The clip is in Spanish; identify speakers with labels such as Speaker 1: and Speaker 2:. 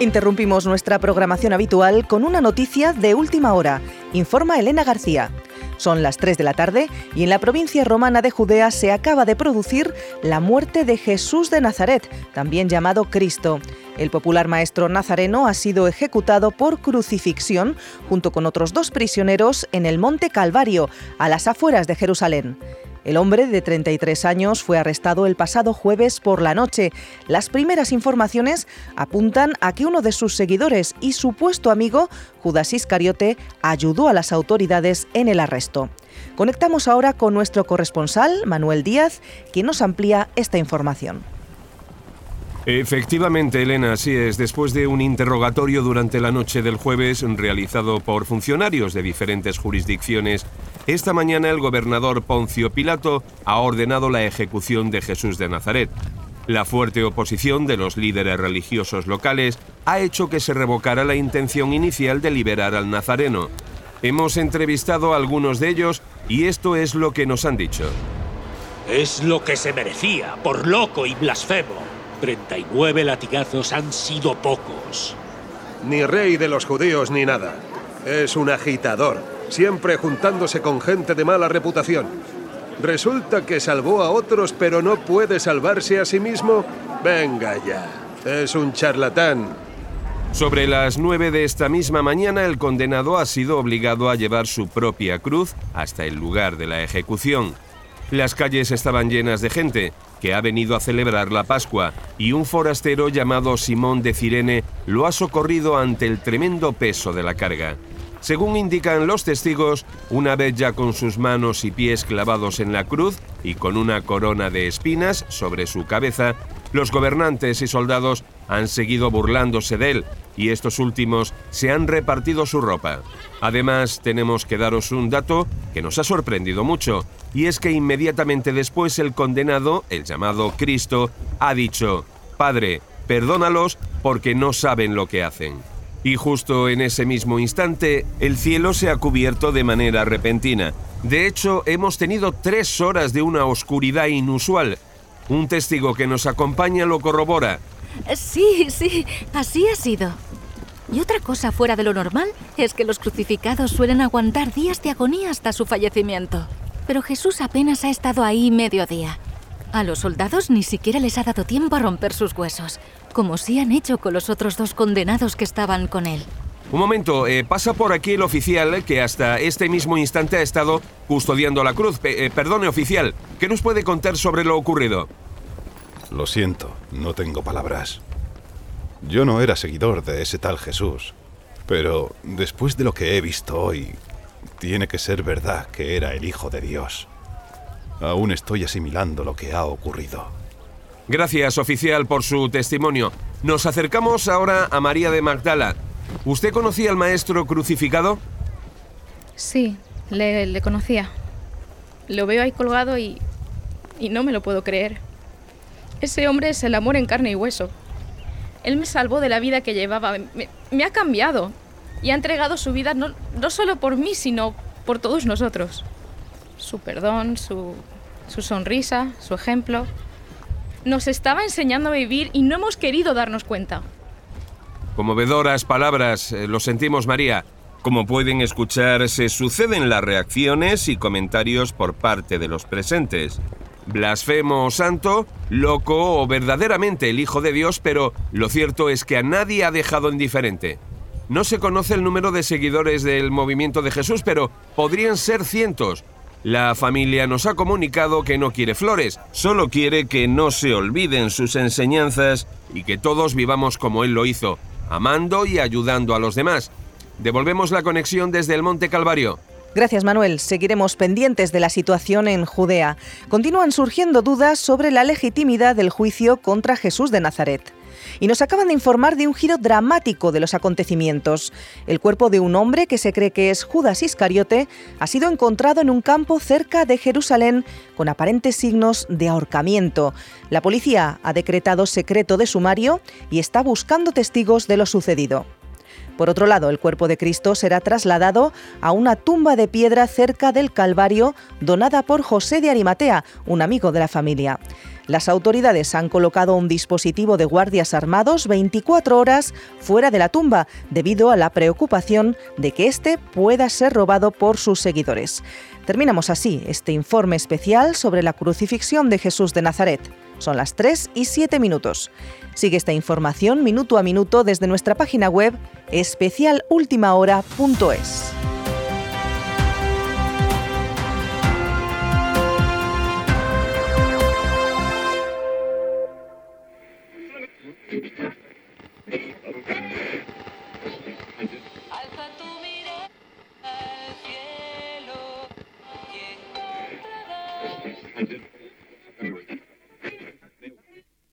Speaker 1: Interrumpimos nuestra programación habitual con una noticia de última hora, informa Elena García. Son las 3 de la tarde y en la provincia romana de Judea se acaba de producir la muerte de Jesús de Nazaret, también llamado Cristo. El popular maestro nazareno ha sido ejecutado por crucifixión junto con otros dos prisioneros en el Monte Calvario, a las afueras de Jerusalén. El hombre de 33 años fue arrestado el pasado jueves por la noche. Las primeras informaciones apuntan a que uno de sus seguidores y supuesto amigo, Judas Iscariote, ayudó a las autoridades en el arresto. Conectamos ahora con nuestro corresponsal, Manuel Díaz, quien nos amplía esta información.
Speaker 2: Efectivamente, Elena, así es. Después de un interrogatorio durante la noche del jueves realizado por funcionarios de diferentes jurisdicciones, esta mañana el gobernador Poncio Pilato ha ordenado la ejecución de Jesús de Nazaret. La fuerte oposición de los líderes religiosos locales ha hecho que se revocara la intención inicial de liberar al nazareno. Hemos entrevistado a algunos de ellos y esto es lo que nos han dicho.
Speaker 3: Es lo que se merecía, por loco y blasfemo. 39 latigazos han sido pocos.
Speaker 4: Ni rey de los judíos ni nada. Es un agitador, siempre juntándose con gente de mala reputación. Resulta que salvó a otros pero no puede salvarse a sí mismo. Venga ya, es un charlatán.
Speaker 2: Sobre las 9 de esta misma mañana, el condenado ha sido obligado a llevar su propia cruz hasta el lugar de la ejecución. Las calles estaban llenas de gente, que ha venido a celebrar la Pascua, y un forastero llamado Simón de Cirene lo ha socorrido ante el tremendo peso de la carga. Según indican los testigos, una vez ya con sus manos y pies clavados en la cruz y con una corona de espinas sobre su cabeza, los gobernantes y soldados han seguido burlándose de él y estos últimos se han repartido su ropa. Además, tenemos que daros un dato que nos ha sorprendido mucho, y es que inmediatamente después el condenado, el llamado Cristo, ha dicho, Padre, perdónalos porque no saben lo que hacen. Y justo en ese mismo instante, el cielo se ha cubierto de manera repentina. De hecho, hemos tenido tres horas de una oscuridad inusual. Un testigo que nos acompaña lo corrobora.
Speaker 5: Sí, sí, así ha sido. Y otra cosa fuera de lo normal es que los crucificados suelen aguantar días de agonía hasta su fallecimiento. Pero Jesús apenas ha estado ahí medio día. A los soldados ni siquiera les ha dado tiempo a romper sus huesos, como sí han hecho con los otros dos condenados que estaban con él.
Speaker 2: Un momento, eh, pasa por aquí el oficial que hasta este mismo instante ha estado custodiando la cruz. Eh, perdone, oficial, ¿qué nos puede contar sobre lo ocurrido?
Speaker 6: Lo siento, no tengo palabras. Yo no era seguidor de ese tal Jesús, pero después de lo que he visto hoy, tiene que ser verdad que era el Hijo de Dios. Aún estoy asimilando lo que ha ocurrido.
Speaker 2: Gracias, oficial, por su testimonio. Nos acercamos ahora a María de Magdala. ¿Usted conocía al maestro crucificado?
Speaker 7: Sí, le, conocía. Lo veo ahí colgado y... y no me lo puedo creer. Ese hombre es el amor en carne y hueso. Él me salvó de la vida que llevaba, me, ha cambiado y ha entregado su vida no, no, solo por mí, sino por todos nosotros. Su perdón, su, su sonrisa, su ejemplo. Nos estaba enseñando a vivir y no hemos querido darnos cuenta.
Speaker 2: Conmovedoras palabras, eh, lo sentimos María. Como pueden escuchar, se suceden las reacciones y comentarios por parte de los presentes blasfemo o santo, loco o verdaderamente el Hijo de Dios, pero lo cierto es que a nadie ha dejado indiferente. No se conoce el número de seguidores del movimiento de Jesús, pero podrían ser cientos. La familia nos ha comunicado que no quiere flores, solo quiere que no se olviden sus enseñanzas y que todos vivamos como Él lo hizo, amando y ayudando a los demás. Devolvemos la conexión desde el Monte Calvario.
Speaker 1: Gracias, Manuel. Seguiremos pendientes de la situación en Judea. Continúan surgiendo dudas sobre la legitimidad del juicio contra Jesús de Nazaret. Y nos acaban de informar de un giro dramático de los acontecimientos. El cuerpo de un hombre que se cree que es Judas Iscariote ha sido encontrado en un campo cerca de Jerusalén con aparentes signos de ahorcamiento. La policía ha decretado secreto de sumario y está buscando testigos de lo sucedido. Por otro lado, el cuerpo de Cristo será trasladado a una tumba de piedra cerca del Calvario donada por José de Arimatea, un amigo de la familia. Las autoridades han colocado un dispositivo de guardias armados 24 horas fuera de la tumba debido a la preocupación de que éste pueda ser robado por sus seguidores. Terminamos así este informe especial sobre la crucifixión de Jesús de Nazaret. Son las 3 y 7 minutos. Sigue esta información minuto a minuto desde nuestra página web especialultimahora.es.
Speaker 8: Alza tu